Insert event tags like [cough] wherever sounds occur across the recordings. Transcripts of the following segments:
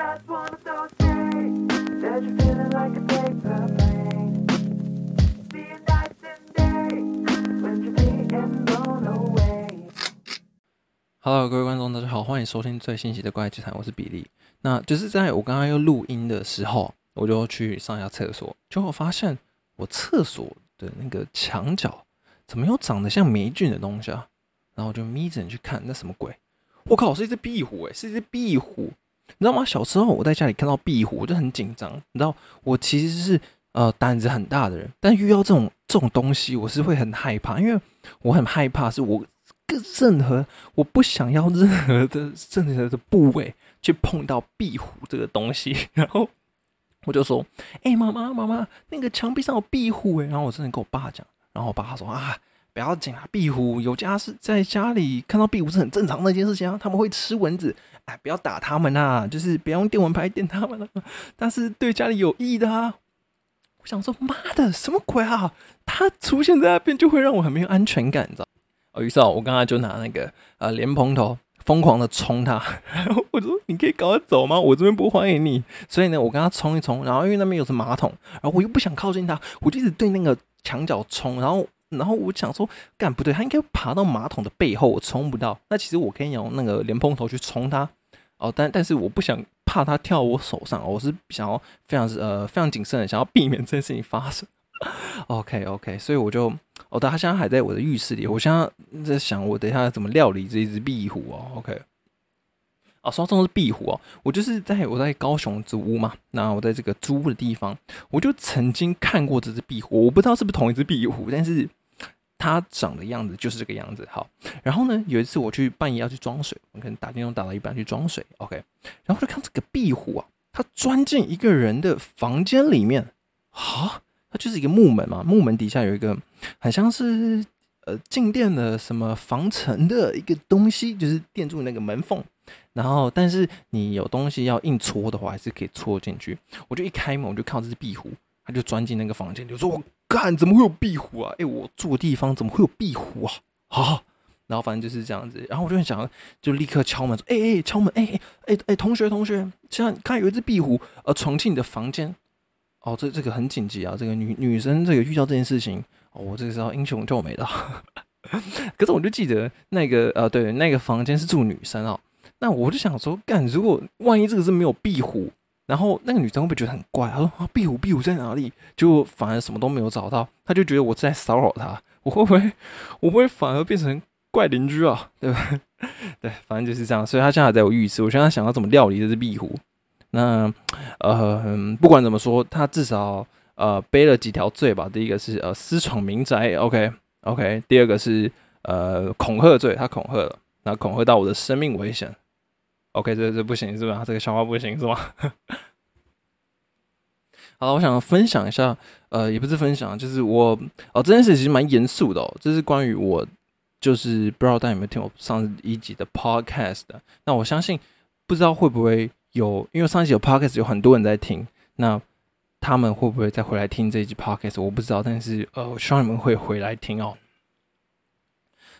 that was the day that's been like a day that's been that's been that's been thrown away。各位观众大家好，欢迎收听最新期的怪奇谈，我是比利。那就是在我刚刚要录音的时候，我就去上下厕所，结果发现我厕所的那个墙角怎么又长得像霉菌的东西啊，然后我就眯着眼去看，那什么鬼？我靠，是一只壁虎诶，是一只壁虎。你知道吗？小时候我在家里看到壁虎，我就很紧张。你知道，我其实是呃胆子很大的人，但遇到这种这种东西，我是会很害怕，因为我很害怕，是我跟任何我不想要任何的任何的部位去碰到壁虎这个东西，[laughs] 然后我就说：“哎、妈妈，妈妈，那个墙壁上有壁虎诶、然后我真的跟我爸讲，然后我爸说：“啊，不要紧啊，壁虎有家是在家里看到壁虎是很正常的一件事情啊，他们会吃蚊子，哎，不要打他们啊，就是不要用电蚊拍电他们啊，但是对家里有益的啊。”我想说，妈的，什么鬼啊！他出现在那边就会让我很没有安全感，你知道？哦，于是啊，我刚才就拿那个呃莲蓬头疯狂的冲它，然 [laughs] 后我说：“你可以赶快走吗？我这边不欢迎你。”所以呢，我跟他冲一冲，然后因为那边有着马桶，然后我又不想靠近它，我就一直对那个墙角冲，然后然后我想说，干不对，它应该爬到马桶的背后，我冲不到。那其实我可以用那个莲蓬头去冲它，哦，但但是我不想怕它跳我手上，我是想要非常呃非常谨慎的想要避免这件事情发生。OK OK，所以我就哦，他现在还在我的浴室里，我现在在想我等一下怎么料理这一只壁虎哦。OK，哦，说到这是壁虎哦，我就是在我在高雄租屋嘛，那我在这个租屋的地方，我就曾经看过这只壁虎，我不知道是不是同一只壁虎，但是它长的样子就是这个样子。好，然后呢，有一次我去半夜要去装水，我可能打电话打到一半去装水，OK，然后就看这个壁虎啊，它钻进一个人的房间里面，啊，它就是一个木门嘛，木门底下有一个很像是呃静电的什么防尘的一个东西，就是垫住那个门缝。然后，但是你有东西要硬戳的话，还是可以戳进去。我就一开门，我就看到这只壁虎，它就钻进那个房间就。说：“我干，怎么会有壁虎啊？哎，我住的地方怎么会有壁虎啊？”啊，然后反正就是这样子。然后我就想，就立刻敲门说：“哎哎，敲门！哎哎哎哎，同学同学，现在看有一只壁虎呃闯进你的房间。”哦，这这个很紧急啊！这个女女生这个遇到这件事情，哦，我这个时候英雄救美了。[laughs] 可是我就记得那个呃，对，那个房间是住女生哦。那我就想说，干，如果万一这个是没有壁虎，然后那个女生会不会觉得很怪？她说啊，壁虎壁虎在哪里？就反而什么都没有找到，她就觉得我在骚扰她。我会不会，我不会反而变成怪邻居啊？对吧？[laughs] 对，反正就是这样。所以她现在还在我浴室，我现在想要怎么料理这只壁虎。那呃、不管怎么说，他至少呃背了几条罪吧。第一个是呃私闯民宅，OK OK。第二个是呃恐吓罪，他恐吓了，那恐吓到我的生命危险。OK，这这不行是吧？这个笑话不行是吧？[laughs] 好了，我想分享一下，呃，也不是分享，就是我哦，这件事其实蛮严肃的哦，这是关于我，就是不知道大家有没有听我上一集的 Podcast。那我相信，不知道会不会有，因为上一集有 Podcast 有很多人在听，那他们会不会再回来听这一集 Podcast？我不知道，但是呃，我希望你们会回来听哦。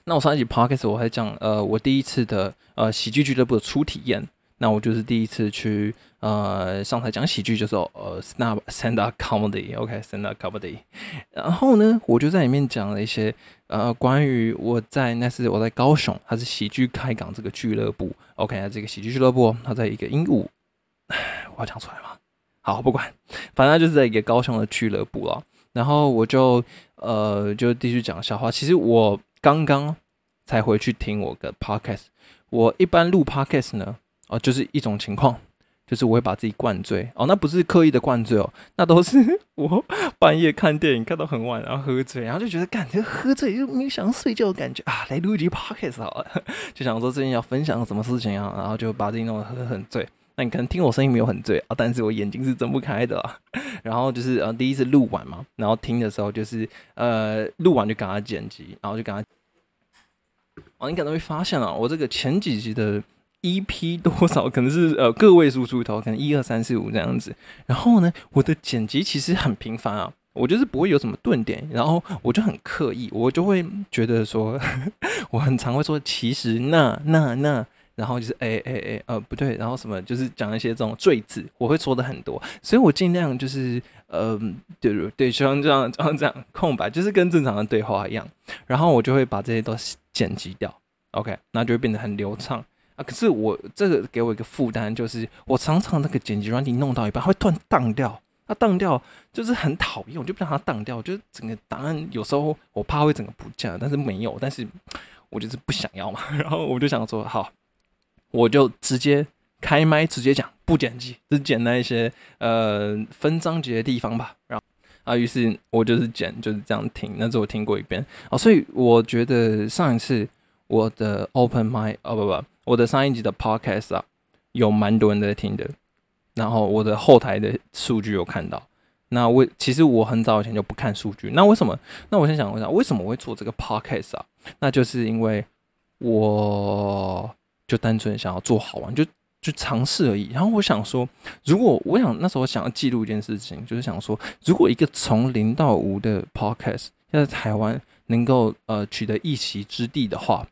那我上一集 podcast 我还讲，呃，我第一次的呃喜剧俱乐部的初体验。那我就是第一次去呃上台讲喜剧，就是呃 [laughs] stand up stand up comedy，OK，stand up comedy。然后呢，我就在里面讲了一些呃关于我在那是我在高雄，它是喜剧开港这个俱乐部，OK，这个喜剧俱乐部它在一个鹦鹉，[sighs] 我要讲出来吗？好，不管，反正就是在一个高雄的俱乐部啊。然后我就呃就继续讲笑话。其实我刚刚才回去听我的 podcast。我一般录 podcast 呢，哦、就是一种情况，就是我会把自己灌醉哦，那不是刻意的灌醉哦，那都是 [laughs] 我半夜看电影看到很晚，然后喝醉，然后就觉得感觉喝醉又没有想睡觉的感觉啊，来录一集 podcast 好了，[laughs] 就想说最近要分享什么事情啊，然后就把自己弄得喝很醉。你可能听我声音没有很醉啊，但是我眼睛是睁不开的、[laughs] 然后就是呃第一次录完嘛，然后听的时候就是呃录完就给他剪辑，然后就给他。哦，你可能会发现啊，我这个前几集的 EP 多少可能是呃个位数出头，可能一二三四五这样子。然后呢，我的剪辑其实很频繁啊，我就是不会有什么顿点，然后我就很刻意，我就会觉得说，[laughs] 我很常会说其实那那那。然后就是哎哎哎，呃不对，然后什么就是讲一些这种赘字，我会说的很多，所以我尽量就是呃对对对，像这样这样这样空白，就是跟正常的对话一样，然后我就会把这些都剪辑掉，OK，那就会变得很流畅啊。可是我这个给我一个负担，就是我常常那个剪辑软体弄到一半会突然荡掉。它当掉就是很讨厌，我就不让它当掉。就是整个档案有时候我怕会整个不见了，但是没有，但是我就是不想要嘛。[laughs] 然后我就想说，好，我就直接开麦直接讲，不剪辑，只剪那一些呃分章节的地方吧。然后啊，于是我就是剪，就是这样听。那次我听过一遍啊，所以我觉得上一次我的 Open My 哦不不，我的上一集的 Podcast 啊，有蛮多人在听的。然后我的后台的数据有看到，那为其实我很早以前就不看数据，那为什么？那我先想问一下，为什么我会做这个 podcast 啊？那就是因为我就单纯想要做好玩，就就尝试而已。然后我想说，如果我想那时候想要记录一件事情，就是想说，如果一个从零到无的 podcast 要在台湾能够呃取得一席之地的话，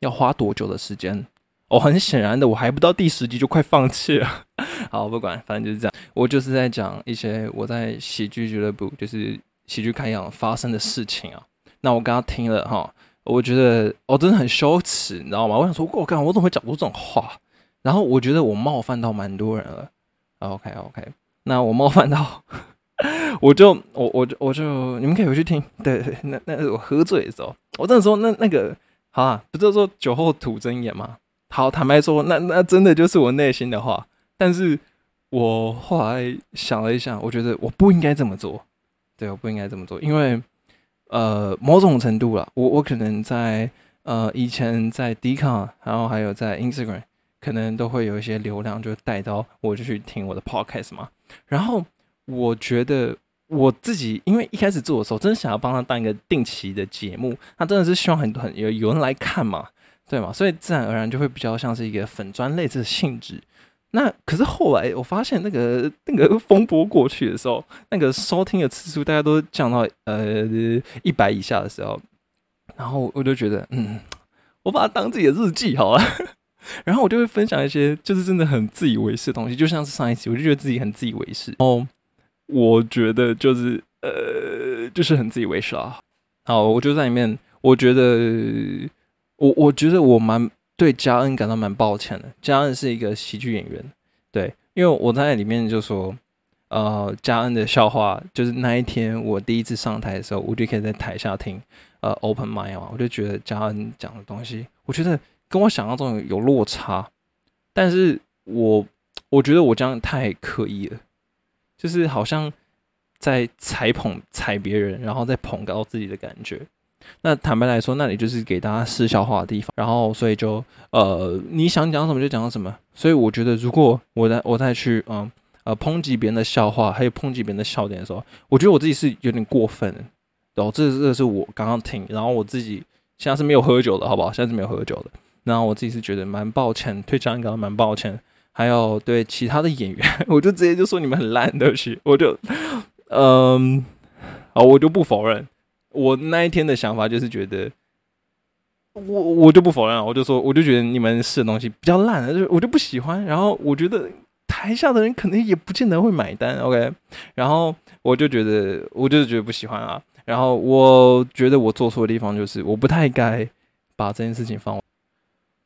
要花多久的时间？哦，[laughs] 很显然的，我还不到第十集就快放弃了。[laughs] 好，不管，反正就是这样。我就是在讲一些我在喜剧俱乐部，就是喜剧开讲发生的事情啊。那我刚刚听了哈，我觉得我真的很羞耻，你知道吗？我想说，我靠，我怎么会讲出这种话？然后我觉得我冒犯到蛮多人了。OK OK，那我冒犯到，[laughs] 我就我我就我就你们可以回去听。对对，那那是我喝醉的时候，我真的说那那个好啊，不是说酒后吐真言吗？好，坦白说，那那真的就是我内心的话。但是我后来想了一下，我觉得我不应该这么做。对，我不应该这么做，因为呃，某种程度啦，我我可能在呃以前在 d 卡，然后还有在 Instagram，可能都会有一些流量，就带到我就去听我的 Podcast 嘛。然后我觉得我自己，因为一开始做的时候，真的想要帮他当一个定期的节目，他真的是希望很多很有有人来看嘛。对嘛，所以自然而然就会比较像是一个粉砖类似的性质。那可是后来我发现，那个那个风波过去的时候，那个收听的次数大家都降到呃一百以下的时候，然后我就觉得，嗯，我把它当自己的日记好了。[laughs] 然后我就会分享一些就是真的很自以为是的东西，就像是上一期，我就觉得自己很自以为是。哦，我觉得就是呃，就是很自以为是啊。好，我就在里面，我觉得。我我觉得我蛮对嘉恩感到蛮抱歉的。嘉恩是一个喜剧演员，对，因为我在里面就说，呃，嘉恩的笑话就是那一天我第一次上台的时候，我就可以在台下听，呃，open mind 嘛，我就觉得嘉恩讲的东西，我觉得跟我想象中有落差，但是我我觉得我这样太刻意了，就是好像在踩捧踩别人，然后再捧高自己的感觉。那坦白来说，那里就是给大家试笑话的地方，然后所以就呃，你想讲什么就讲什么。所以我觉得，如果我在我再去嗯呃抨击别人的笑话，还有抨击别人的笑点的时候，我觉得我自己是有点过分。然后这这个是我刚刚听，然后我自己现在是没有喝酒的，好不好？现在是没有喝酒的。然后我自己是觉得蛮抱歉，对张刚蛮抱歉，还有对其他的演员，[laughs] 我就直接就说你们很烂，对不起，我就嗯，好，我就不否认。我那一天的想法就是觉得，我我就不否认，我就说，我就觉得你们试的东西比较烂，就我就不喜欢。然后我觉得台下的人可能也不见得会买单，OK。然后我就觉得，我就是觉得不喜欢啊。然后我觉得我做错的地方就是，我不太该把这件事情放。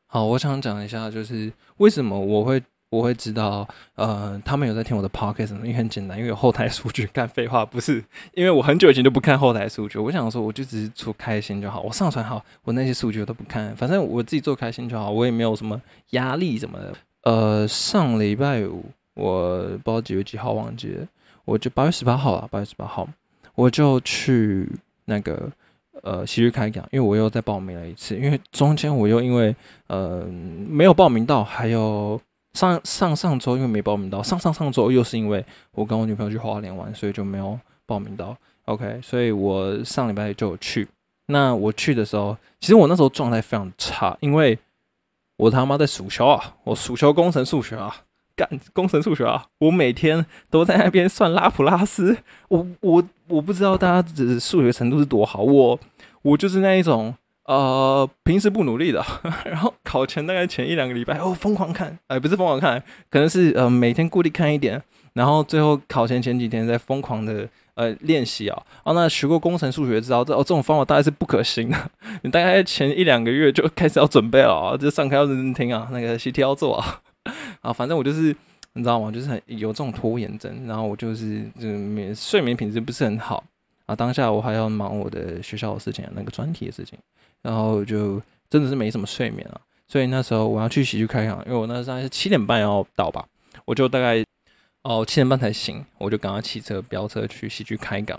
好，我想讲一下，就是为什么我会。我会知道，呃，他们有在听我的 podcast，什么因为很简单，因为有后台数据。[laughs] 干废话不是，因为我很久以前就不看后台数据。我想说，我就只是做开心就好，我上传好，我那些数据我都不看，反正我自己做开心就好，我也没有什么压力什么的。呃，上礼拜五，我不知道几月几号忘记了，我就八月十八号啊，八月十八号，我就去那个呃喜剧开讲，因为我又再报名了一次，因为中间我又因为呃没有报名到，还有。上上上周因为没报名到，上上上周又是因为我跟我女朋友去花莲玩，所以就没有报名到。OK，所以我上礼拜就有去。那我去的时候，其实我那时候状态非常差，因为我他妈在暑修啊，我暑修工程数学啊，干工程数学啊，我每天都在那边算拉普拉斯。我我我不知道大家的数学程度是多好，我我就是那一种。呃平时不努力的，[laughs] 然后考前大概前一两个礼拜哦疯狂看，哎、不是疯狂看，可能是呃每天固定看一点，然后最后考前前几天再疯狂的呃练习啊。哦，那学过工程数学知道这哦这种方法大概是不可行的，[laughs] 你大概前一两个月就开始要准备了啊，就上课要认真听啊，那个习题要做啊。[laughs] 啊，反正我就是你知道吗？就是很有这种拖延症，然后我就是就眠睡眠品质不是很好啊。当下我还要忙我的学校的事情，那个专题的事情，然后就真的是没什么睡眠啊。所以那时候我要去喜剧开场，因为我那时候是七点半要到吧，我就大概哦七点半才醒，我就赶快骑车飙车去喜剧开港。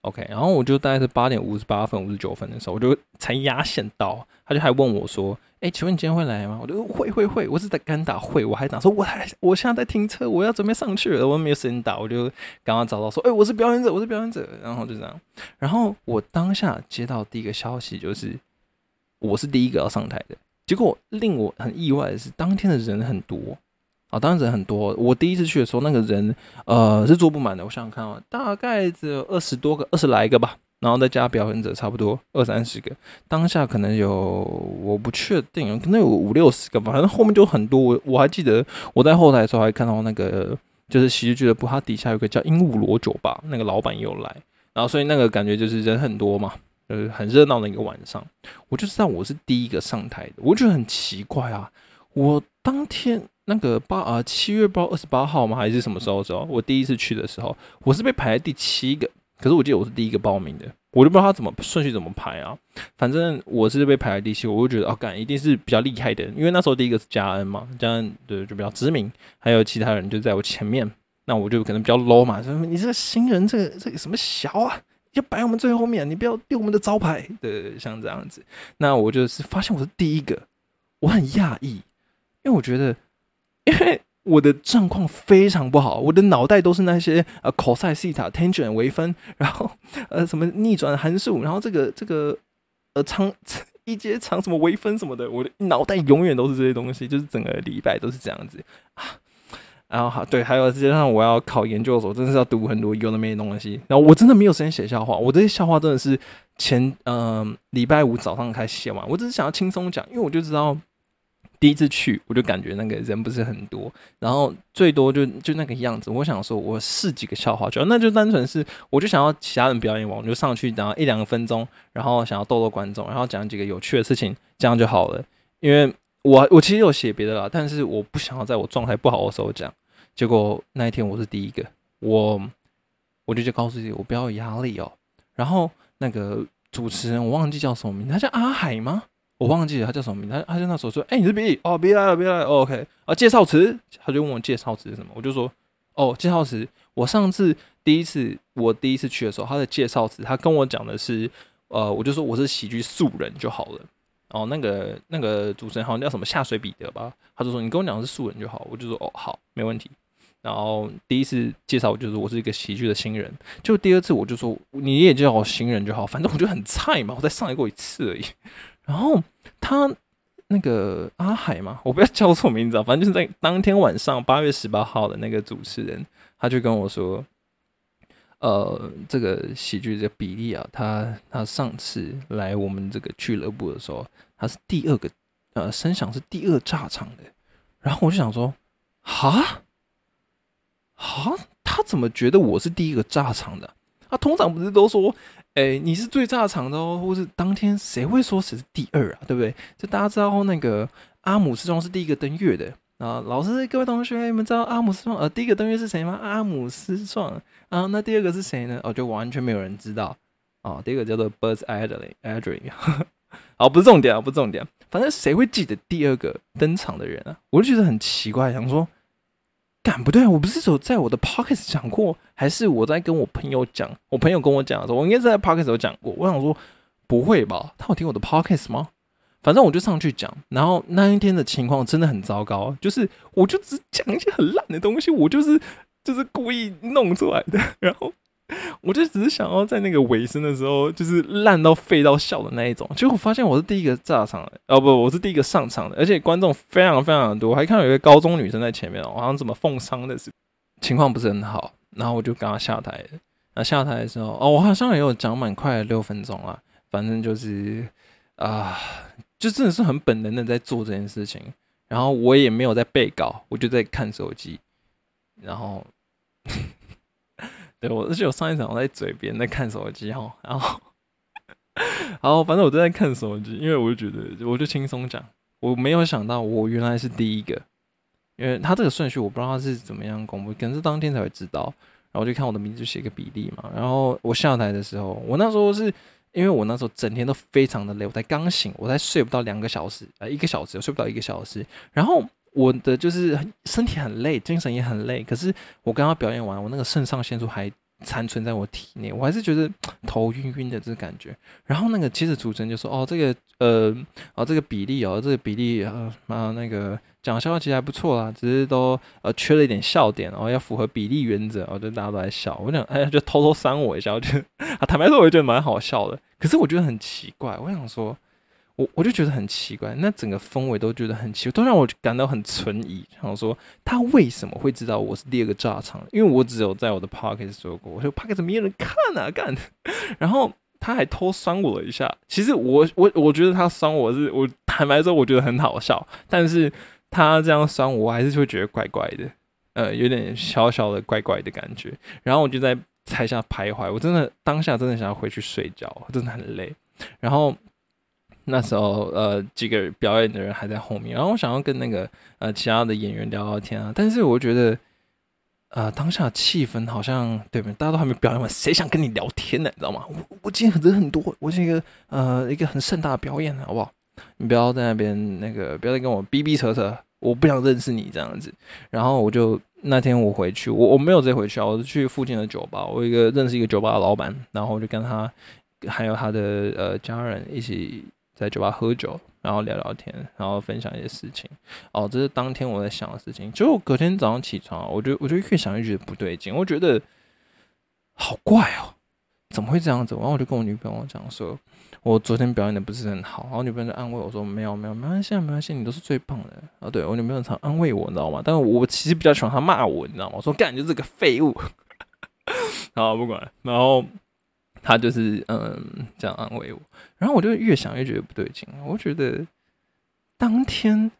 OK，然后我就大概是八点五十八分、五十九分的时候，我就才压线到，他就还问我说：“哎、请问你今天会来吗？”我就会会会，我是在干打会，我还打说我还我现在在停车，我要准备上去了，我没有时间打，我就刚刚找到说：“哎、我是表演者，我是表演者。”然后就这样，然后我当下接到第一个消息就是我是第一个要上台的，结果令我很意外的是，当天的人很多。啊，当然人很多。我第一次去的时候，那个人呃是坐不满的。我想想看啊，大概只有二十多个，二十来个吧。然后再加表演者，差不多二三十个。当下可能有，我不确定，可能有五六十个吧。反正后面就很多。我我还记得我在后台的时候还看到那个就是喜剧俱乐部，它底下有个叫鹦鹉螺酒吧，那个老板也有来。然后所以那个感觉就是人很多嘛，呃很热闹的一个晚上。我就知道我是第一个上台的，我觉得很奇怪啊。我当天那个八啊七月八二十八号吗还是什么时候时候，我第一次去的时候，我是被排在第七个，可是我记得我是第一个报名的，我就不知道他怎么顺序怎么排啊。反正我是被排在第七，我就觉得哦，干一定是比较厉害的，因为那时候第一个是嘉恩嘛，嘉恩对就比较知名，还有其他人就在我前面，那我就可能比较 low 嘛，说你这个新人，这个这个什么小啊。要摆我们最后面，你不要丢我们的招牌，对，像这样子。那我就是发现我是第一个，我很讶异，因为我觉得，因为我的状况非常不好，我的脑袋都是那些呃 cos、西塔、tangent、微分，然后呃什么逆转函数，然后这个这个呃长 [laughs] 一阶长什么微分什么的，我的脑袋永远都是这些东西，就是整个礼拜都是这样子啊。然后好对，还有再加上我要考研究所，真的是要读很多有的没的东西。然后我真的没有时间写笑话，我这些笑话真的是前嗯礼拜五早上开始写完，我只是想要轻松讲，因为我就知道。第一次去，我就感觉那个人不是很多，然后最多就就那个样子。我想说，我试几个笑话就好，那就单纯是，我就想要其他人表演完，我就上去，然后一两个分钟，然后想要逗逗观众，然后讲几个有趣的事情，这样就好了。因为我我其实有写别的啦，但是我不想要在我状态不好的时候讲。结果那一天我是第一个，我我就就告诉自己，我不要有压力哦。然后那个主持人我忘记叫什么名，他叫阿海吗？我忘记了他叫什么名，他他就那时候说：“哎、你是 B 哦，别来了，别来了、哦、，OK 啊，介绍词。”他就问我介绍词是什么，我就说：“哦，介绍词。我上次第一次我第一次去的时候，他的介绍词他跟我讲的是，呃，我就说我是喜剧素人就好了。哦，那个那个主持人好像叫什么下水彼得吧，他就说你跟我讲的是素人就好，我就说哦好，没问题。然后第一次介绍就是我是一个喜剧的新人，就第二次我就说你也叫我新人就好，反正我就很菜嘛，我再上来过一次而已。[laughs] 然后他那个阿海嘛，我不要叫错名字啊，反正就是在当天晚上八月十八号的那个主持人，他就跟我说，呃，这个喜剧的比利啊，他他上次来我们这个俱乐部的时候，他是第二个，呃，声响是第二炸场的。然后我就想说，哈，啊，他怎么觉得我是第一个炸场的？他通常不是都说，哎、你是最炸场的哦，或是当天谁会说谁是第二啊？对不对？就大家知道那个阿姆斯壮是第一个登月的啊。老师，各位同学，你们知道阿姆斯壮呃第一个登月是谁吗？阿姆斯壮啊，那第二个是谁呢？哦，就完全没有人知道哦。第一个叫做 Buzz Aldrin Aldrin，[laughs] 好，不是重点啊，不是重点。反正谁会记得第二个登场的人啊？我就觉得很奇怪，想说，干不对，我不是有在我的 Pocket 讲过，还是我在跟我朋友讲？我朋友跟我讲的时候，我应该是在 Pocket 有讲过。我想说，不会吧？他有听我的 Pocket 吗？反正我就上去讲，然后那一天的情况真的很糟糕，就是我就只讲一些很烂的东西，我就是就是故意弄出来的，然后 [laughs] 我就只是想要在那个尾声的时候，就是烂到废到笑的那一种。结果发现我是第一个炸场的，哦不，我是第一个上场的，而且观众非常非常多，我还看到有一个高中女生在前面哦，好像怎么奉丧的是情况不是很好，然后我就刚刚下台。那下台的时候，哦，我好像也有讲蛮快的六分钟啊，反正就是。啊、就真的是很本能的在做这件事情。然后我也没有在背稿，我就在看手机。然后，对我，而且我上一场我在嘴边在看手机哈，然后，然后反正我都在看手机，因为我就觉得我就轻松讲，我没有想到我原来是第一个，因为他这个顺序我不知道他是怎么样公布，可能是当天才会知道。然后就看我的名字就写个比例嘛，然后我下台的时候，我那时候是因为我那时候整天都非常的累，我才刚醒，我才睡不到两个小时，呃，一个小时，我睡不到一个小时，然后我的就是身体很累，精神也很累，可是我刚刚表演完，我那个肾上腺素还残存在我体内，我还是觉得头晕晕的这个感觉。然后那个其实主持人就说：“哦，这个呃，哦这个比例哦，这个比例呃啊那个讲笑话其实还不错啦，只是都呃缺了一点笑点，然、后要符合比例原则。”我就大家都在笑，我想哎就偷偷扇我一下，我觉得啊坦白说我觉得蛮好笑的，可是我觉得很奇怪，我想说。我我就觉得很奇怪，那整个氛围都觉得很奇怪，都让我感到很存疑。然后说他为什么会知道我是第二个炸场？因为我只有在我的 p o c k e t 说过，我说 p o c k e t 没有人看啊，干。[laughs] 然后他还偷酸我一下。其实我我我觉得他酸我是我坦白说，我觉得很好笑，但是他这样酸，我还是会觉得怪怪的，呃，有点小小的怪怪的感觉。然后我就在台下徘徊，我真的当下真的想要回去睡觉，真的很累。然后。那时候，呃，几个表演的人还在后面，然后我想要跟那个呃其他的演员聊聊天啊，但是我觉得，呃，当下气氛好像对吧？大家都还没表演完，谁想跟你聊天呢？你知道吗？我我今天人很多，我是一个呃一个很盛大的表演，好不好？你不要在那边那个，不要再跟我逼逼扯扯，我不想认识你这样子。然后我就那天我回去，我我没有直接回去啊，我是去附近的酒吧，我一个认识一个酒吧的老板，然后我就跟他还有他的呃家人一起。在酒吧喝酒，然后聊聊天，然后分享一些事情。哦，这是当天我在想的事情。结果隔天早上起床，我就我就越想越觉得不对劲，我觉得好怪哦，怎么会这样子？然后我就跟我女朋友讲说，我昨天表演的不是很好。然后女朋友就安慰我说，没有没有，没关系，没关系，你都是最棒的。啊，对我女朋友常安慰我，你知道吗？但是我其实比较喜欢她骂我，你知道吗？我说干，你就是个废物。[laughs] 然后不管，然后。他就是嗯这样安慰我，然后我就越想越觉得不对劲。我觉得当天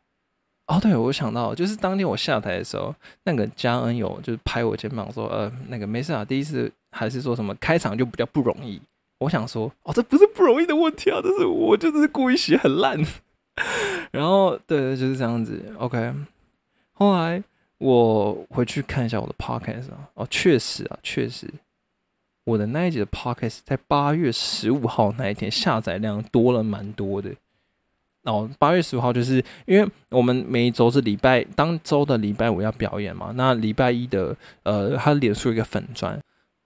哦，对我想到就是当天我下台的时候，那个嘉恩有就是拍我肩膀说呃那个没事啊，第一次还是说什么开场就比较不容易。我想说哦，这不是不容易的问题啊，这是我就是故意写很烂。[laughs] 然后对对就是这样子。OK，后来我回去看一下我的 Podcast 啊，哦确实啊确实。我的那一集的 podcast 在八月十五号那一天下载量多了蛮多的。哦，八月十五号就是因为我们每一周是礼拜当周的礼拜五要表演嘛，那礼拜一的呃，他脸书一个粉砖，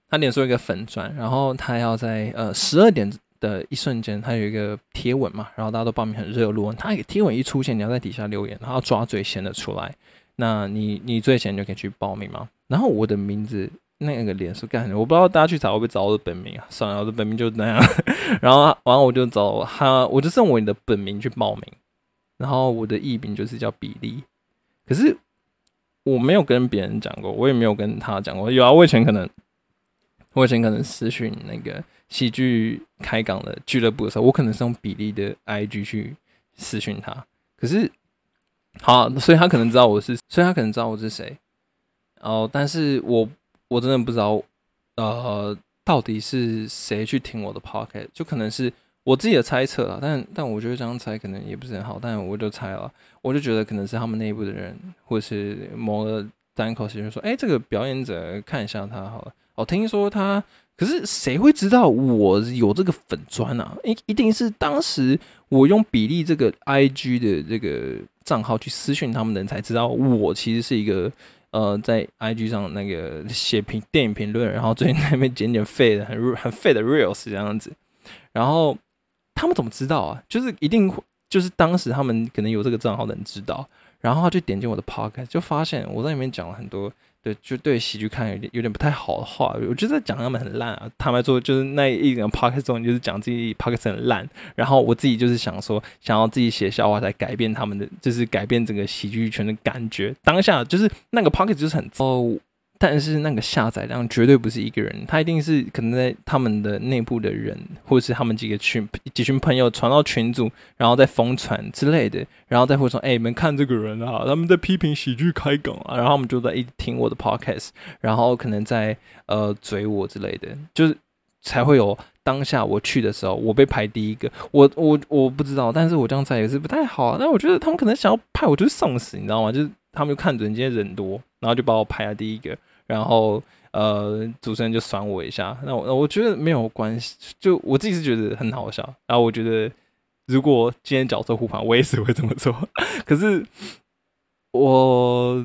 他脸书一个粉砖，然后他要在呃十二点的一瞬间，他有一个贴文嘛，然后大家都报名很热络，他贴文一出现，你要在底下留言，然后抓最先的出来，那你你最先就可以去报名嘛。然后我的名字。那个脸是干，我不知道大家去查会不会找我的本名啊？算了，我的本名就那样。[laughs] 然后完了我就找他，我就用我的本名去报名。然后我的艺名就是叫比利，可是我没有跟别人讲过，我也没有跟他讲过。有啊，我以前可能，我以前可能私讯那个喜剧开港的俱乐部的时候，我可能是用比利的 IG 去私讯他。可是好，所以他可能知道我是，所以他可能知道我是谁。哦，但是我。我真的不知道，呃，到底是谁去听我的 podcast，就可能是我自己的猜测啊。但但我觉得这样猜可能也不是很好，但我就猜了，我就觉得可能是他们内部的人，或者是某个单口喜剧说，哎，这个表演者看一下他好了。哦，听说他，可是谁会知道我有这个粉砖啊？一一定是当时我用比例这个 IG 的这个账号去私讯他们的人才知道，我其实是一个。呃，在 IG 上那个写评电影评论，然后最近那边剪剪废的很很废的 reels 这样子，然后他们怎么知道啊？就是一定就是当时他们可能有这个账号的人知道，然后他就点进我的 podcast，就发现我在里面讲了很多。对，就对喜剧看有点有点不太好的话，我觉得讲他们很烂啊。坦白说，就是那一个 p o c k e t 中，就是讲自己 p o c k e t 很烂。然后我自己就是想说，想要自己写笑话来改变他们的，就是改变整个喜剧圈的感觉。当下就是那个 p o c k e t 就是很糟，但是那个下载量绝对不是一个人，他一定是可能在他们的内部的人，或者是他们几个群几群朋友传到群组，然后再疯传之类的，然后再会说：“哎、你们看这个人啊，他们在批评喜剧开梗啊。”然后他们就在一听我的 podcast，然后可能在呃嘴我之类的，就是才会有当下我去的时候，我被排第一个。我我我不知道，但是我这样猜也是不太好、啊。但我觉得他们可能想要派我就是送死，你知道吗？就是他们就看准今天人多，然后就把我排在第一个。然后呃，主持人就酸我一下，那我我觉得没有关系，就我自己是觉得很好笑。然后我觉得如果今天角色互换，我也是会这么做。[laughs] 可是我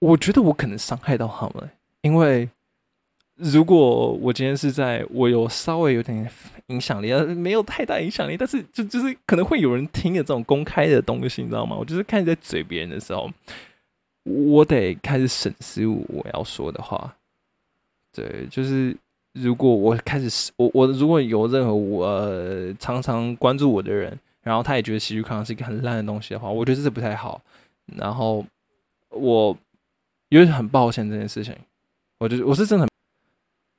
我觉得我可能伤害到他们，因为如果我今天是在我有稍微有点影响力，没有太大影响力，但是就就是可能会有人听的这种公开的东西，你知道吗？我就是开始在嘴别人的时候。我得开始审视我要说的话，对，就是如果我开始我我如果有任何我、呃、常常关注我的人，然后他也觉得喜剧康是一个很烂的东西的话，我觉得这不太好。然后我有点很抱歉这件事情，我就我是真的很。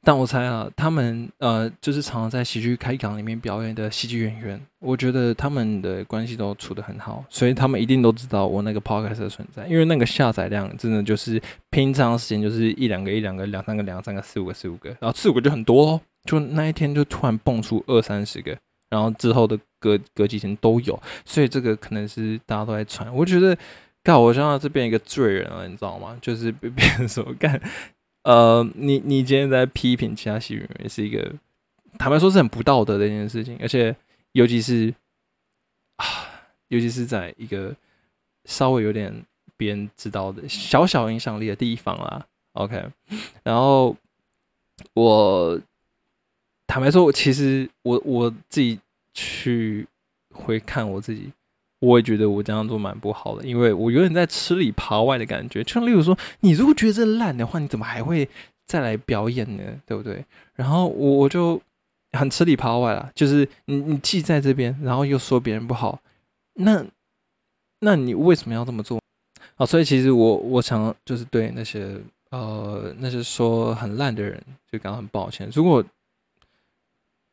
但我猜啊，他们呃，就是常常在喜剧开港里面表演的喜剧演员，我觉得他们的关系都处得很好，所以他们一定都知道我那个 podcast 的存在，因为那个下载量真的就是平常时间就是一两个、一两个、两三个、两三个、四五个、四五个，然后四五个就很多哦，就那一天就突然蹦出二三十个，然后之后的隔隔几天都有，所以这个可能是大家都在传，我觉得，干我像这边一个罪人了，你知道吗？就是被 [laughs] 别人说干。呃，你你今天在批评其他喜剧演员，是一个坦白说是很不道德的一件事情，而且尤其是啊，尤其是在一个稍微有点别人知道的小小影响力的地方啦。[laughs] OK，然后我坦白说，我其实我我自己去回看我自己。我也觉得我这样做蛮不好的，因为我有点在吃里扒外的感觉。就像例如说，你如果觉得这烂的话，你怎么还会再来表演呢？对不对？然后我我就很吃里扒外啦，就是你你既在这边，然后又说别人不好，那那你为什么要这么做？啊，所以其实我我想就是对那些呃那些说很烂的人就感到很抱歉。如果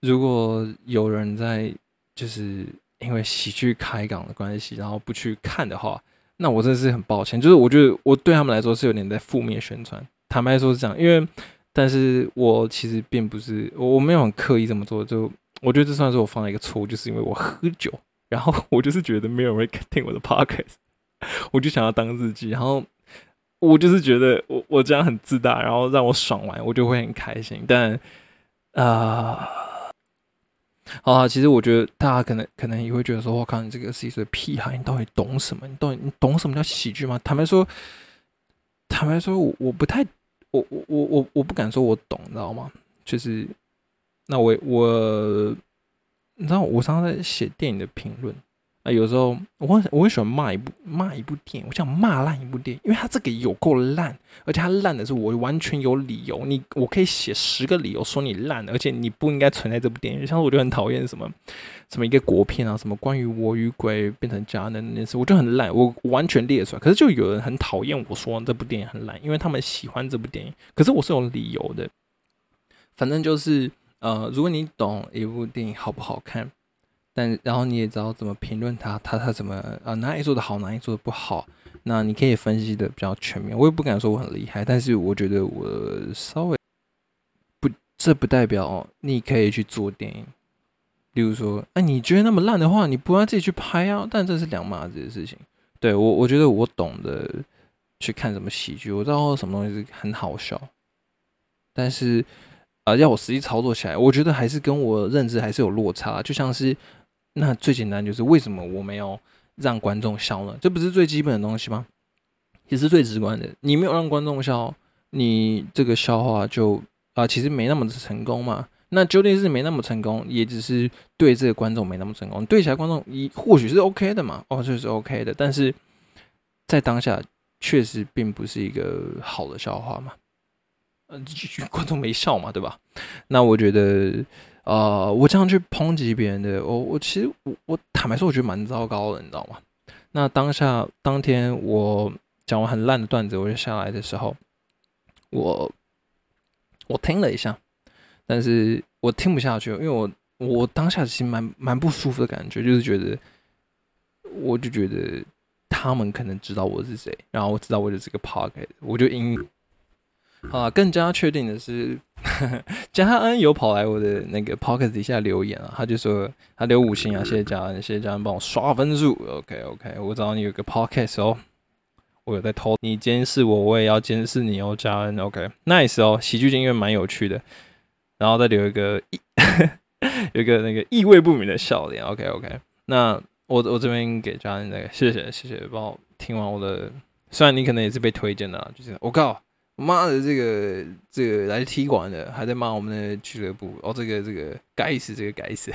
如果有人在就是。因为喜剧开港的关系，然后不去看的话，那我真的是很抱歉。就是我觉得我对他们来说是有点在负面宣传。坦白说是这样，因为但是我其实并不是我没有很刻意这么做。就我觉得这算是我犯了一个错误，就是因为我喝酒，然后我就是觉得没有人听我的 podcast，我就想要当日记，然后我就是觉得我我这样很自大，然后让我爽完，我就会很开心。但啊。啊，其实我觉得大家可能可能也会觉得说，我靠，你这个是一个屁孩，你到底懂什么？你到底你懂什么叫喜剧吗？坦白说，坦白说，我我不太，我我我我我不敢说我懂，你知道吗？就是，那我我，你知道，我常常在写电影的评论啊，有时候我我很喜欢骂一部骂一部电影，我想骂烂一部电影，因为它这个有够烂，而且它烂的是我完全有理由，你我可以写十个理由说你烂，而且你不应该存在这部电影。像我就很讨厌什么什么一个国片啊，什么关于我与鬼变成家人那件事，我就很烂，我完全列出来。可是就有人很讨厌我说这部电影很烂，因为他们喜欢这部电影，可是我是有理由的。反正就是呃，如果你懂一部电影好不好看。但然后你也知道怎么评论他，他他怎么啊哪里做的好，哪里做的不好，那你可以分析的比较全面。我也不敢说我很厉害，但是我觉得我稍微不，这不代表你可以去做电影。例如说，哎、啊，你觉得那么烂的话，你不要自己去拍啊。但这是两码子的事情。对我，我觉得我懂得去看什么喜剧，我知道什么东西是很好笑，但是啊、要我实际操作起来，我觉得还是跟我认知还是有落差。就像是。那最简单就是为什么我没有让观众笑呢？这不是最基本的东西吗？也是最直观的。你没有让观众笑，你这个笑话就啊、其实没那么的成功嘛。那究竟是没那么成功，也只是对这个观众没那么成功。对其他观众，一或许是 OK 的嘛，哦，这是 OK 的。但是在当下，确实并不是一个好的笑话嘛。呃，[laughs] 观众没笑嘛，对吧？那我觉得。呃，我这样去抨击别人的，我我其实我我坦白说，我觉得蛮糟糕的，你知道吗？那当下当天我讲完很烂的段子，我就下来的时候，我我听了一下，但是我听不下去，因为我我当下其实蛮蛮不舒服的感觉，就是觉得，我就觉得他们可能知道我是谁，然后我知道我的这个 pocket，我就因好了，更加确定的是，[laughs] 嘉恩有跑来我的那个 pocket 底下留言啊，他就说他留五星啊，谢谢嘉恩，谢谢嘉恩帮我刷分数，OK OK，我知道你有个 pocket 哦。我有在偷你监视我，我也要监视你哦，嘉恩。OK，nice 哦，喜剧音乐蛮有趣的。然后再留一个意，[laughs] 有一个那个意味不明的笑脸。OK OK，那我我这边给嘉恩那个谢谢谢谢，帮我听完我的。虽然你可能也是被推荐的，就是我靠，妈的这个这个来踢馆的还在骂我们的俱乐部哦，这个这个该死，这个该死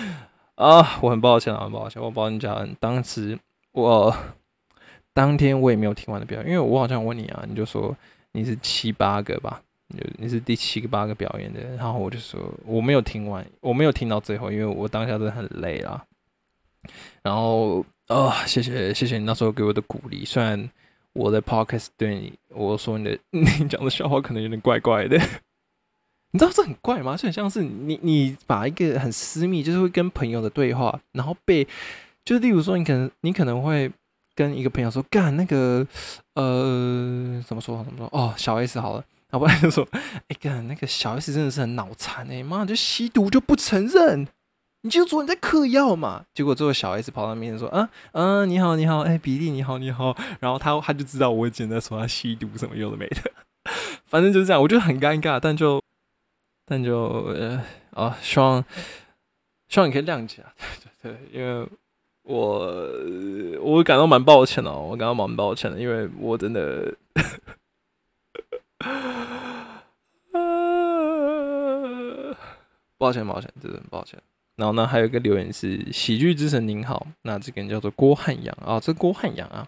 [laughs] 啊！我很抱歉啊，很抱歉，我抱歉嘉恩，当时我。当天我也没有听完的表演，因为我好像问你啊，你就说你是七八个吧，你你是第七个八个表演的，然后我就说我没有听完，我没有听到最后，因为我当下真的很累啦。然后啊，谢谢谢谢你那时候给我的鼓励，虽然我的 podcast 对你我说你的 [laughs] 你讲的笑话可能有点怪怪的，你知道这很怪吗？就很像是你你把一个很私密，就是会跟朋友的对话，然后被就是例如说你可能你可能会。跟一个朋友说干那个，呃，怎么说怎么说？哦，小 S 好了，要不然就说，哎干那个小 S 真的是很脑残哎，妈就吸毒就不承认，你就说你在嗑药嘛。结果最后小 S 跑到面前说，啊嗯，你好你好，哎比利你好你好，然后他他就知道我今天在说他吸毒什么用的没的，反正就是这样，我觉得很尴尬，但就但就呃啊，希望希望你可以谅解啊，[laughs] 对对，因为。我我感到蛮抱歉的，我感到蛮抱歉的，因为我真的，[laughs] 抱歉抱歉，真的很抱歉。然后呢，还有一个留言是喜剧之神您好，那这个人叫做郭汉阳啊，这郭汉阳啊，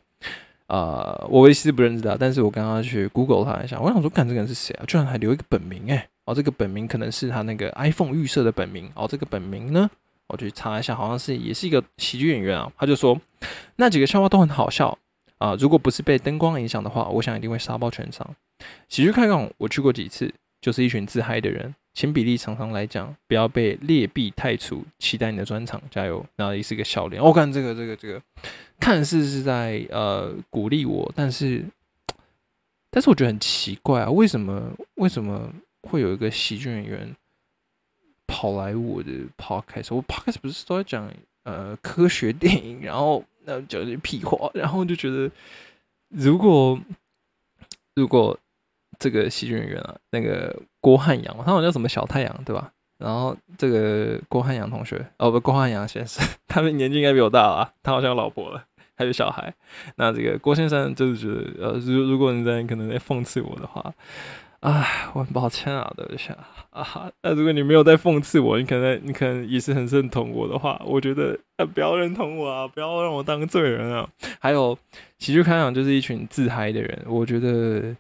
啊，我其实不认识他，但是我刚刚去 Google 他一下，我想说，看这个人是谁啊？居然还留一个本名哎，哦，这个本名可能是他那个 iPhone 预设的本名，哦，这个本名呢？我去查一下，好像是也是一个喜剧演员啊。他就说那几个笑话都很好笑啊，如果不是被灯光影响的话，我想一定会杀爆全场。喜剧开港我去过几次，就是一群自嗨的人。请比例常常来讲，不要被劣币太除。期待你的专场，加油！然后也是个笑脸。我看这个这个这个，看似是在呃鼓励我，但是 [tsk] 但是我觉得很奇怪啊，为什么为什么会有一个喜剧演员？跑来我的 podcast，我 podcast 不是都在讲呃科学电影，然后那讲些屁话，然后就觉得如果如果这个喜剧演员啊，那个郭汉阳，他好像叫什么小太阳对吧？然后这个郭汉阳同学，哦不，郭汉阳先生，[laughs] 他们年纪应该比我大啊，他好像有老婆了，还有小孩。那这个郭先生就是觉得，呃，如如果你在可能在讽刺我的话。啊，我很抱歉啊，对不起啊。那如果你没有在讽刺我，你可能你可能也是很认同我的话，我觉得啊，不要认同我啊，不要让我当罪人啊。还有喜剧开场就是一群自嗨的人，我觉得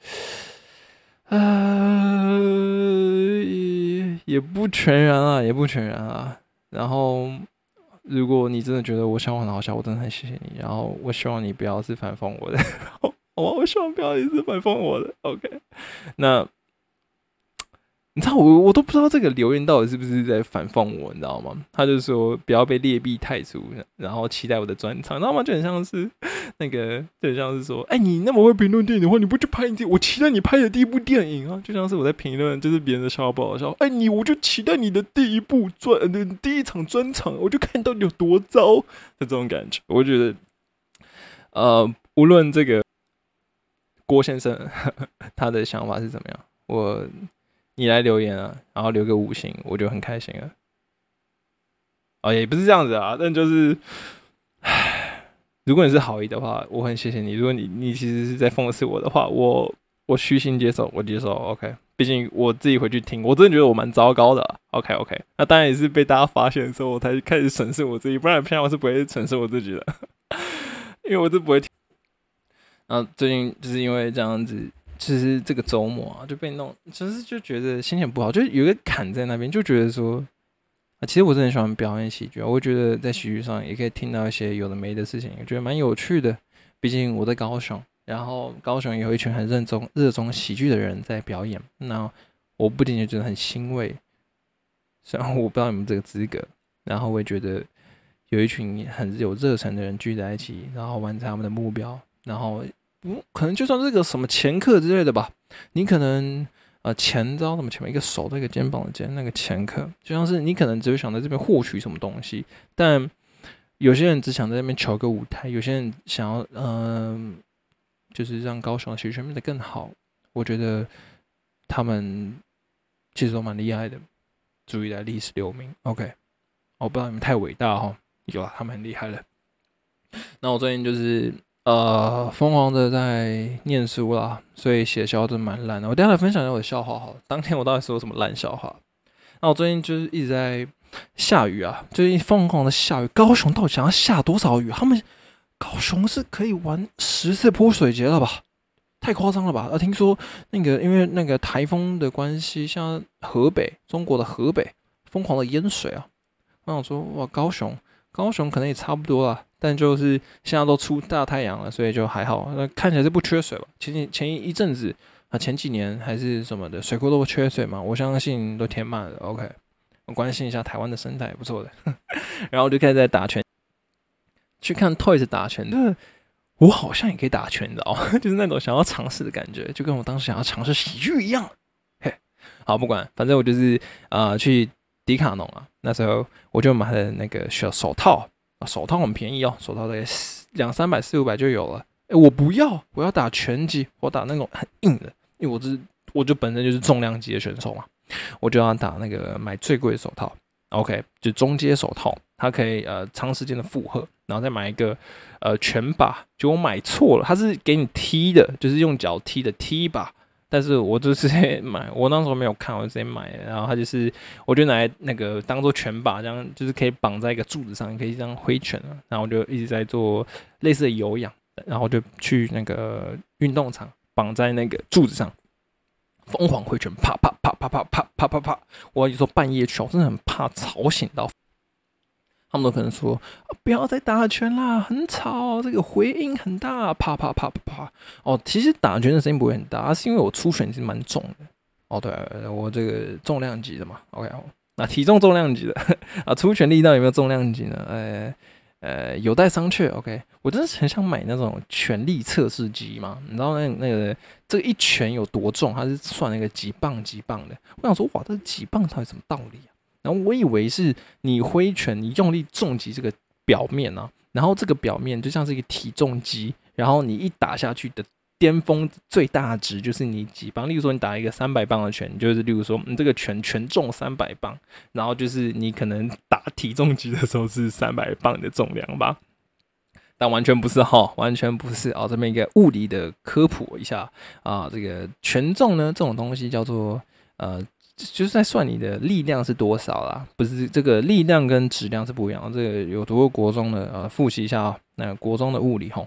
啊，也不全然啊，也不全然啊。然后如果你真的觉得我笑话很好笑，我真的很谢谢你。然后我希望你不要是反讽我的。我 [laughs] 我希望不要一直反讽我的，OK？那你知道我我都不知道这个留言到底是不是在反讽我，你知道吗？他就说不要被劣币太足，然后期待我的专场，知道吗？就很像是 [laughs] 那个，就很像是说，哎，你那么会评论电影的话，你不去拍你，我期待你拍的第一部电影啊！就像是我在评论，就是别人的笑话不好笑，哎，你我就期待你的第一部专，第一场专场，我就看到你有多糟的这种感觉。我觉得，呃，无论这个。郭先生，[laughs] 他的想法是怎么样？我，你来留言啊，然后留个五星，我就很开心了。哦，也不是这样子啊，但就是，如果你是好意的话，我很谢谢你。如果你你其实是在讽刺我的话，我我虚心接受，我接受。OK，毕竟我自己回去听，我真的觉得我蛮糟糕的。OK OK，那当然也是被大家发现的时候，我才开始审视我自己，不然平常我是不会审视我自己的，[laughs] 因为我是不会。然后最近就是因为这样子，其实这个周末啊就被弄，其实就觉得心情不好，就有一个坎在那边，就觉得说啊，其实我真的很喜欢表演喜剧，我觉得在喜剧上也可以听到一些有的没的事情，我觉得蛮有趣的。毕竟我在高雄，然后高雄有一群很认衷热衷喜剧的人在表演，那我不仅仅觉得很欣慰，虽然我不知道你们这个资格，然后我也觉得有一群很有热忱的人聚在一起，然后完成他们的目标，然后嗯，可能就算是个什么前客之类的吧，你可能呃前招什么前面一个手在一个肩膀的肩那个前客，就像是你可能只是想在这边获取什么东西，但有些人只想在那边求个舞台，有些人想要嗯、就是让高雄的喜剧圈变得更好，我觉得他们其实都蛮厉害的，注意来历史留名。OK，我不知道你们太伟大哈，有啊，他们很厉害的。那我最近就是呃疯狂的在念书啦，所以写笑真蛮烂的。我等下来分享一下我的笑话好了，当天我到底说什么烂笑话？那我最近就是一直在下雨啊，最近疯狂的下雨。高雄到底想要下多少雨？他们高雄是可以玩十次泼水节了吧？太夸张了吧？啊，听说那个因为那个台风的关系，像河北，中国的河北疯狂的淹水啊。我想说，哇，高雄，高雄可能也差不多啦，但就是现在都出大太阳了，所以就还好。那看起来是不缺水吧？前几前一阵子啊，前几年还是什么的，水库都缺水嘛，我相信都填满了。OK，我关心一下台湾的生态，不错的。[laughs] 然后我就开始在打拳，去看 Toys 打拳的。我好像也可以打拳，你知道吗？就是那种想要尝试的感觉，就跟我当时想要尝试喜剧一样。嘿，好，不管，反正我就是呃去迪卡侬啊，那时候我就买了那个小手套，手套很便宜哦，手套大概两三百四五百就有了。哎，我不要，我要打拳击，我打那种很硬的，因为我是我就本身就是重量级的选手嘛，我就要打那个买最贵的手套。OK，就中阶手套，它可以呃长时间的负荷，然后再买一个呃拳把，就我买错了，它是给你踢的，就是用脚踢的踢把，但是我就直接 [laughs] 买，我那时候没有看，我就直接买了，然后它就是我就拿来那个当做拳把，这样就是可以绑在一个柱子上，可以这样挥拳了，然后我就一直在做类似的有氧，然后就去那个运动场绑在那个柱子上。疯狂挥拳，啪啪啪啪啪啪啪啪啪！我有时候半夜去，我真的很怕吵醒到。他们都可能说：“不要再打拳啦，很吵，这个回音很大，啪啪啪啪啪。”哦，其实打拳的声音不会很大，是因为我出拳是蛮重的。哦，对，我这个重量级的嘛。OK，那体重重量级的 [laughs] 啊，出拳力道有没有重量级呢？呃。呃，有待商榷。OK，我真的很想买那种权力测试机嘛？你知道那那个这一拳有多重？它是算那个几磅几磅的。我想说，哇，这几磅到底什么道理啊？然后我以为是你挥拳，你用力重击这个表面啊，然后这个表面就像是一个体重机，然后你一打下去的巅峰最大值就是你几磅。例如说，你打一个三百磅的拳，就是例如说你这个拳全重三百磅，然后就是你可能打体重机的时候是三百磅的重量吧。但完全不是哈，完全不是啊！这么一个物理的科普一下啊，这个权重呢，这种东西叫做呃，就是在算你的力量是多少啦，不是这个力量跟质量是不一样。这个有读过国中的呃，复习一下啊，那国中的物理吼。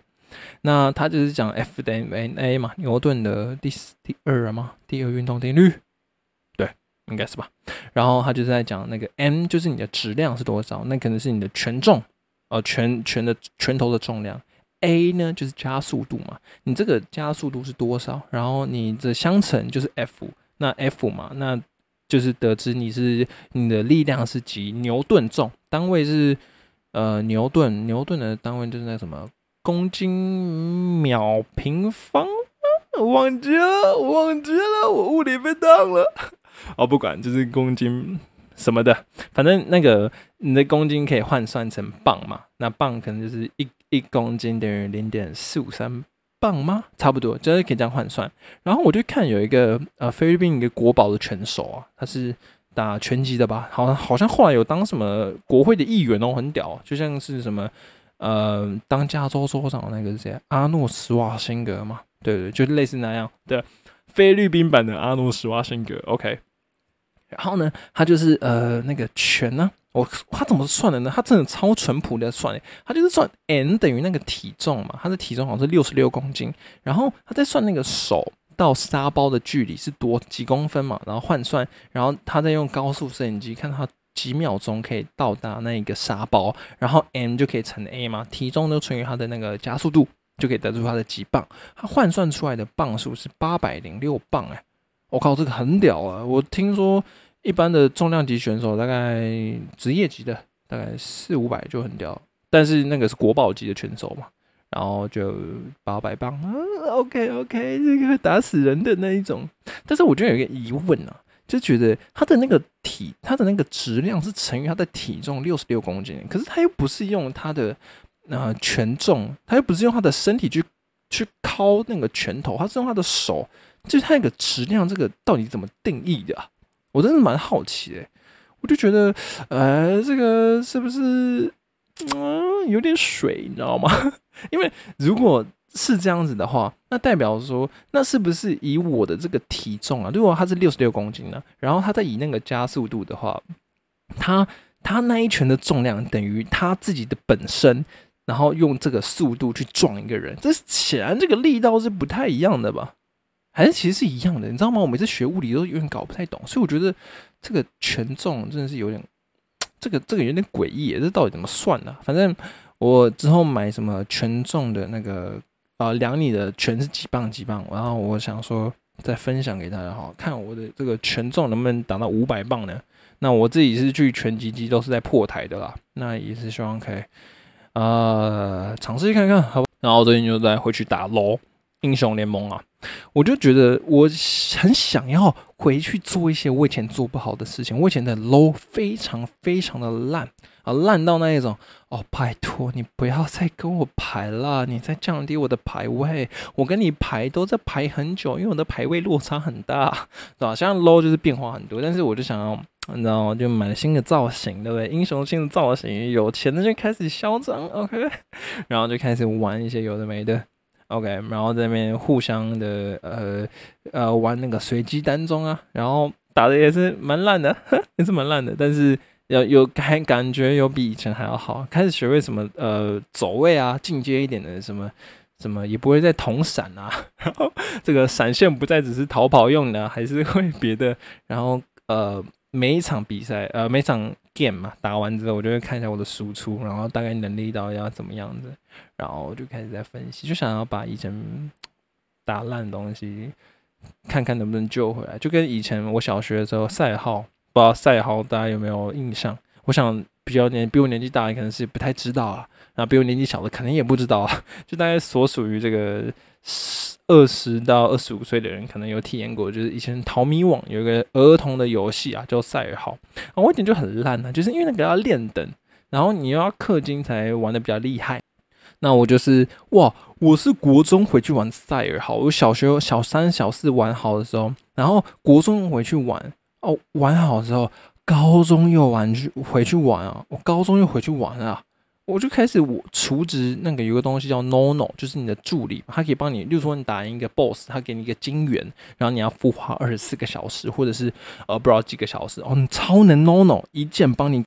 那他就是讲 F 等于 ma 嘛，牛顿的第四第二嘛，第二运动定律，对，应该是吧。然后他就是在讲那个 m 就是你的质量是多少，那可能是你的权重。呃，拳拳的拳头的重量，a 呢就是加速度嘛，你这个加速度是多少？然后你的相乘就是 F，那 F 嘛，那就是得知你是你的力量是几牛顿重，单位是呃牛顿，牛顿的单位就是那什么公斤秒平方，忘记了，忘记了，我物理被当了，哦，不管，就是公斤。什么的，反正那个你的公斤可以换算成磅嘛？那磅可能就是一一公斤等于零点四五三磅吗？差不多，就是可以这样换算。然后我就看有一个呃菲律宾一个国宝的拳手啊，他是打拳击的吧？好像好像后来有当什么国会的议员哦，很屌，就像是什么呃当加州州长那个是谁？阿诺斯瓦辛格嘛？对对，就类似那样的菲律宾版的阿诺斯瓦辛格。OK。然后呢，他就是呃那个拳呢，我他怎么算的呢？他真的超淳朴的算，他就是算 n 等于那个体重嘛，他的体重好像是六十六公斤，然后他在算那个手到沙包的距离是多几公分嘛，然后换算，然后他再用高速摄影机看他几秒钟可以到达那一个沙包，然后 m 就可以乘 a 嘛，体重就乘以他的那个加速度，就可以得出他的几磅。他换算出来的磅数是八百零六磅，哎，我靠，这个很屌啊！我听说一般的重量级选手，大概职业级的大概四五百就很屌，但是那个是国宝级的选手嘛，然后就八百磅啊，OK OK，这个打死人的那一种。但是我觉得有一个疑问啊。就觉得他的那个体，他的那个质量是乘于他的体重六十六公斤，可是他又不是用他的呃权重，他又不是用他的身体去去敲那个拳头，他是用他的手，就是他那个质量，这个到底怎么定义的？我真的蛮好奇的，我就觉得，呃，这个是不是嗯有点水，你知道吗？[laughs] 因为如果是这样子的话，那代表说，那是不是以我的这个体重啊？如果他是六十六公斤呢，然后他再以那个加速度的话，他他那一拳的重量等于他自己的本身，然后用这个速度去撞一个人，这显然这个力道是不太一样的吧？还是其实是一样的？你知道吗？我每次学物理都有点搞不太懂，所以我觉得这个权重真的是有点，这个这个有点诡异，这到底怎么算呢？反正我之后买什么权重的那个。啊，量你的拳是几磅几磅，然后我想说再分享给大家哈，看我的这个权重能不能达到五百磅呢？那我自己是去拳击机都是在破台的啦，那也是希望可以呃尝试看看，好。然后最近就在回去打 LO 英雄联盟啊，我就觉得我很想要回去做一些我以前做不好的事情，我以前的 low 非常非常的烂。啊，烂到那一种哦！拜托你不要再跟我排了，你在降低我的排位。我跟你排都在排很久，因为我的排位落差很大，对吧？现在 low 就是变化很多，但是我就想要，你知道吗？就买了新的造型，对不对？英雄新的造型，有钱的就开始嚣张，OK，[laughs] 然后就开始玩一些有的没的，OK，然后在那边互相的呃呃玩那个随机单中啊，然后打的也是蛮烂的，[laughs] 也是蛮烂的，但是。有有感感觉有比以前还要好，开始学会什么呃走位啊，进阶一点的什么什么也不会再同闪啊，[laughs] 然后这个闪现不再只是逃跑用的，还是会别的。然后呃每一场比赛呃每场剑嘛打完之后，我就会看一下我的输出，然后大概能力到要怎么样子，然后就开始在分析，就想要把以前打烂的东西看看能不能救回来，就跟以前我小学的时候赛号。不知道赛号大家有没有印象？我想比较年比我年纪大可能是不太知道啊，然后比我年纪小的可能也不知道啊。就大概所属于这个二十到二十五岁的人，可能有体验过，就是以前淘米网有一个儿童的游戏啊，叫赛尔号。我以前就很烂啊，就是因为那个要练等，然后你又要氪金才玩的比较厉害。那我就是哇，我是国中回去玩赛尔号，我小学小三小四玩好的时候，然后国中回去玩。哦，玩好之后，高中又玩去回去玩啊！我高中又回去玩啊！我就开始我储值那个有个东西叫 NONO，就是你的助理，他可以帮你，例如说你打赢一个 BOSS，他给你一个金元，然后你要孵化二十四个小时，或者是呃不知道几个小时哦，你超能 NONO 一键帮你。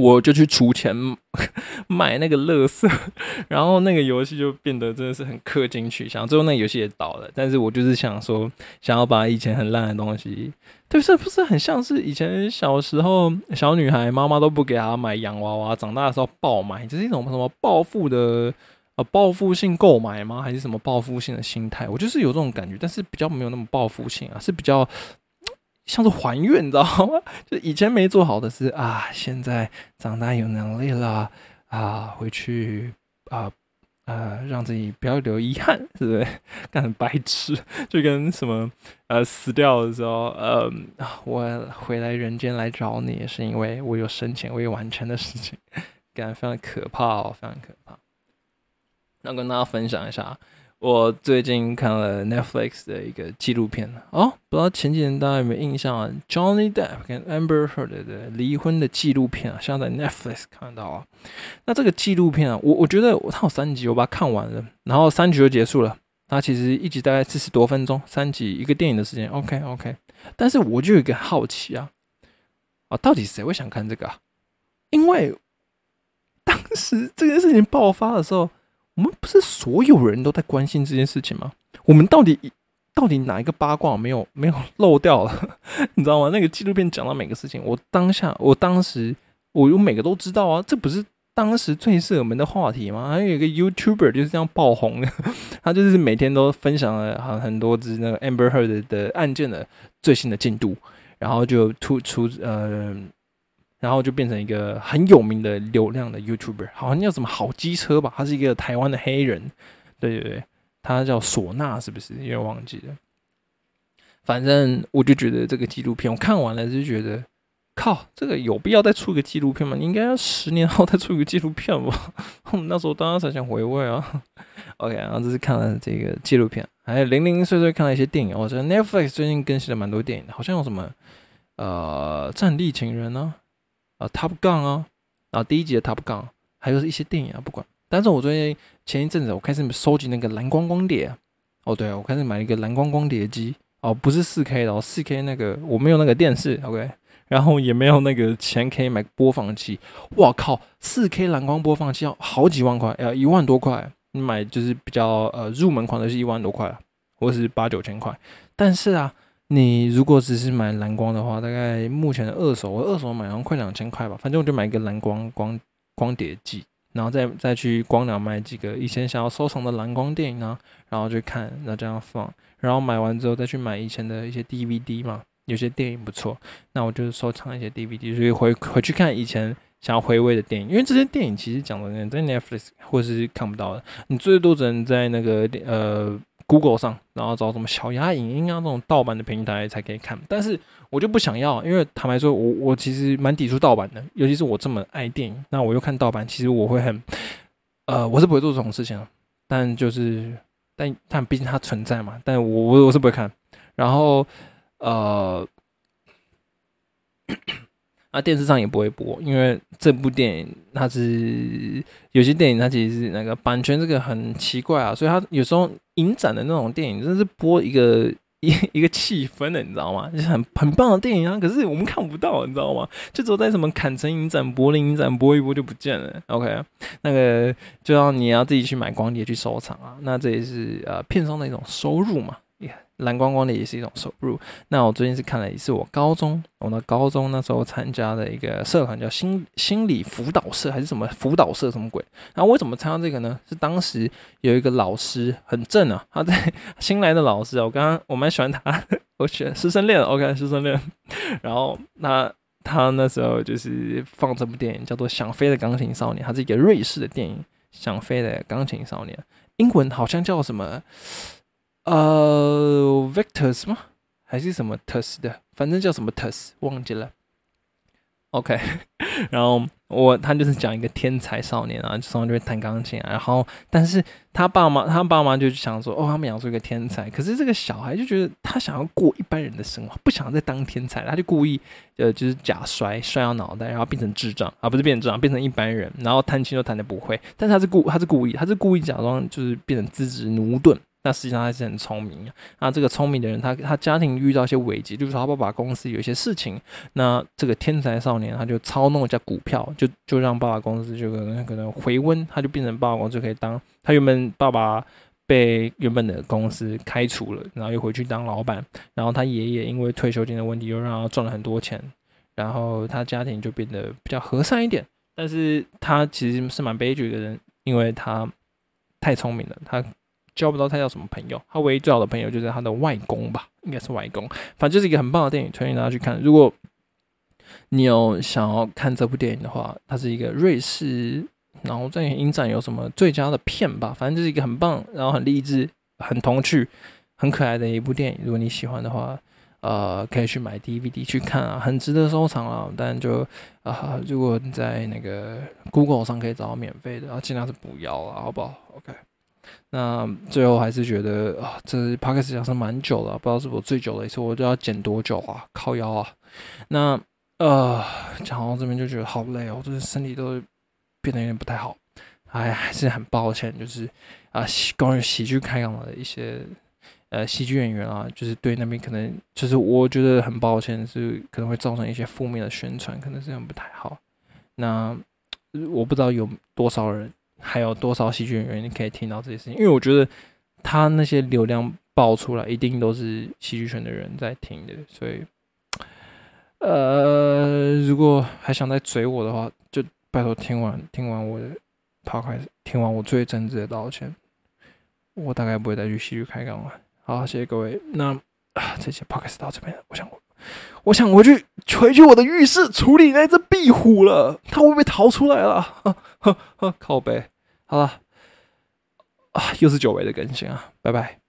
我就去出钱 [laughs] 买那个乐色，[laughs] 然后那个游戏就变得真的是很氪金取向，最后那个游戏也倒了。但是我就是想说，想要把以前很烂的东西，对，是不是很像是以前小时候小女孩妈妈都不给她买洋娃娃，长大的时候爆买，这是一种什么报复的呃报复性购买吗？还是什么报复性的心态？我就是有这种感觉，但是比较没有那么报复性啊，是比较。像是还愿，你知道吗？[laughs] 就以前没做好的事啊，现在长大有能力了啊，回去啊啊，让自己不要留遗憾，是不是？[laughs] 干白痴，[laughs] 就跟什么呃死掉的时候，呃，我回来人间来找你，是因为我有生前未完成的事情，感觉非常可怕哦，非常可怕。那跟大家分享一下。我最近看了 Netflix 的一个纪录片哦，不知道前几年大家有没有印象啊？Johnny Depp 跟 Amber Heard 的离婚的纪录片啊，现在在 Netflix 看到啊。那这个纪录片啊，我我觉得我它有三集，我把它看完了，然后三集就结束了。它其实一集大概四十多分钟，三集一个电影的时间，OK OK。但是我就有一个好奇啊，啊，到底谁会想看这个啊？因为当时这件事情爆发的时候。我们不是所有人都在关心这件事情吗？我们到底到底哪一个八卦没有没有漏掉了？[laughs] 你知道吗？那个纪录片讲到每个事情，我当下我当时我有每个都知道啊，这不是当时最热门的话题嘛。还有一个 YouTuber 就是这样爆红的，[laughs] 他就是每天都分享了很很多只那个 Amber Heard 的案件的最新的进度，然后就突出呃，然后就变成一个很有名的流量的 YouTuber，好像叫什么好机车吧，他是一个台湾的黑人，对对对，他叫唢呐，是不是？有点忘记了。反正我就觉得这个纪录片我看完了就觉得，靠，这个有必要再出个纪录片吗？你应该要十年后再出一个纪录片吧？[laughs] 我们那时候当然才想回味啊。[laughs] OK，然后这是看了这个纪录片，还有零零碎碎看了一些电影。我觉得 Netflix 最近更新了蛮多电影的，好像有什么呃《战地情人》呢，《啊 Top Gun》啊，然后第一集的《Top Gun》，还有一些电影啊，不管。但是我最近前一阵子我开始收集那个蓝光光碟，哦对啊，我开始买一个蓝光光碟机。哦，不是四 K 的哦，四 K 那个我没有那个电视，OK，然后也没有那个钱可以买播放器。哇靠，四 K 蓝光播放器要好几万块，要一万多块。你买就是比较呃入门款的是一万多块，或是八九千块。但是啊，你如果只是买蓝光的话，大概目前的二手，我二手买好像快两千块吧。反正我就买一个蓝光光光碟机，然后再再去光良买几个以前想要收藏的蓝光电影啊，然后去看，然后这样放。然后买完之后再去买以前的一些 DVD 嘛，有些电影不错，那我就收藏一些 DVD，所以回回去看以前想要回味的电影，因为这些电影其实讲的在 Netflix 或是看不到的，你最多只能在那个呃 Google 上，然后找什么小鸭影音啊那种盗版的平台才可以看，但是我就不想要，因为坦白说，我我其实蛮抵触盗版的，尤其是我这么爱电影，那我又看盗版，其实我会很，呃，我是不会做这种事情，但就是。但但毕竟它存在嘛，但我我我是不会看。然后呃，[coughs] 啊电视上也不会播，因为这部电影它是有些电影它其实是那个版权这个很奇怪啊，所以它有时候影展的那种电影真是播一个。[laughs] 一一个气氛的，你知道吗？就是很很棒的电影啊，可是我们看不到，你知道吗？就走在什么坎城影展、柏林影展播一播就不见了。OK，那个就要你要自己去买光碟去收藏啊，那这也是呃片商的一种收入嘛。蓝光光的也是一种收入。那我最近是看了一次我高中，我的高中那时候参加的一个社团叫心心理辅导社还是什么辅导社什么鬼？然后为什么参加这个呢？是当时有一个老师很正啊，他在 [laughs] 新来的老师啊，我刚刚我蛮喜欢他，[laughs] 我选师生恋，OK 师生恋。[laughs] 然后那他那时候就是放这部电影叫做《想飞的钢琴少年》，它是一个瑞士的电影，《想飞的钢琴少年》，英文好像叫什么？呃，Victor 吗？还是什么 Tus 的？反正叫什么 Tus，忘记了。OK，[laughs] 然后我他就是讲一个天才少年啊，从小就会弹钢琴啊。然后，但是他爸妈，他爸妈就想说，哦，他们养出一个天才。可是这个小孩就觉得他想要过一般人的生活，不想再当天才，他就故意呃，就是假摔，摔到脑袋，然后变成智障啊，不是变智障，变成一般人，然后弹琴都弹的不会。但是他是故，他是故意，他是故意假装就是变成资质驽钝。那实际上还是很聪明啊。那这个聪明的人，他他家庭遇到一些危机，就是他爸爸公司有一些事情，那这个天才少年他就操弄一下股票，就就让爸爸公司就可能可能回温，他就变成爸爸公司可以当他原本爸爸被原本的公司开除了，然后又回去当老板，然后他爷爷因为退休金的问题又让他赚了很多钱，然后他家庭就变得比较和善一点，但是他其实是蛮悲剧的人，因为他太聪明了，他。交不到他叫什么朋友，他唯一最好的朋友就是他的外公吧，应该是外公。反正就是一个很棒的电影，推荐大家去看。如果你有想要看这部电影的话，它是一个瑞士，然后在影展有什么最佳的片吧，反正就是一个很棒，然后很励志、很童趣、很可爱的一部电影。如果你喜欢的话，呃，可以去买 DVD 去看啊，很值得收藏啊。但就啊，如果你在那个 Google 上可以找到免费的，啊，尽量是不要了，好不好？OK。那最后还是觉得啊，这 p o d c a s 讲是蛮久了，不知道是我最久的一次，我就要剪多久啊？靠腰啊！那呃，讲到这边就觉得好累哦，就是身体都变得有点不太好。哎，还是很抱歉，就是啊，关于喜剧开港的一些呃喜剧演员啊，就是对那边可能就是我觉得很抱歉，是可能会造成一些负面的宣传，可能是很不太好。那我不知道有多少人。还有多少喜剧演员你可以听到这些事情？因为我觉得他那些流量爆出来，一定都是喜剧圈的人在听的。所以，呃，如果还想再追我的话，就拜托听完听完我的 p o 听完我最真挚的道歉，我大概不会再去戏剧开港了。好，谢谢各位。那，这期 podcast 到这边，我想我我想回去回去我的浴室处理那只壁虎了，它会不会逃出来了？[laughs] 靠背。好了，啊，又是久违的更新啊，拜拜。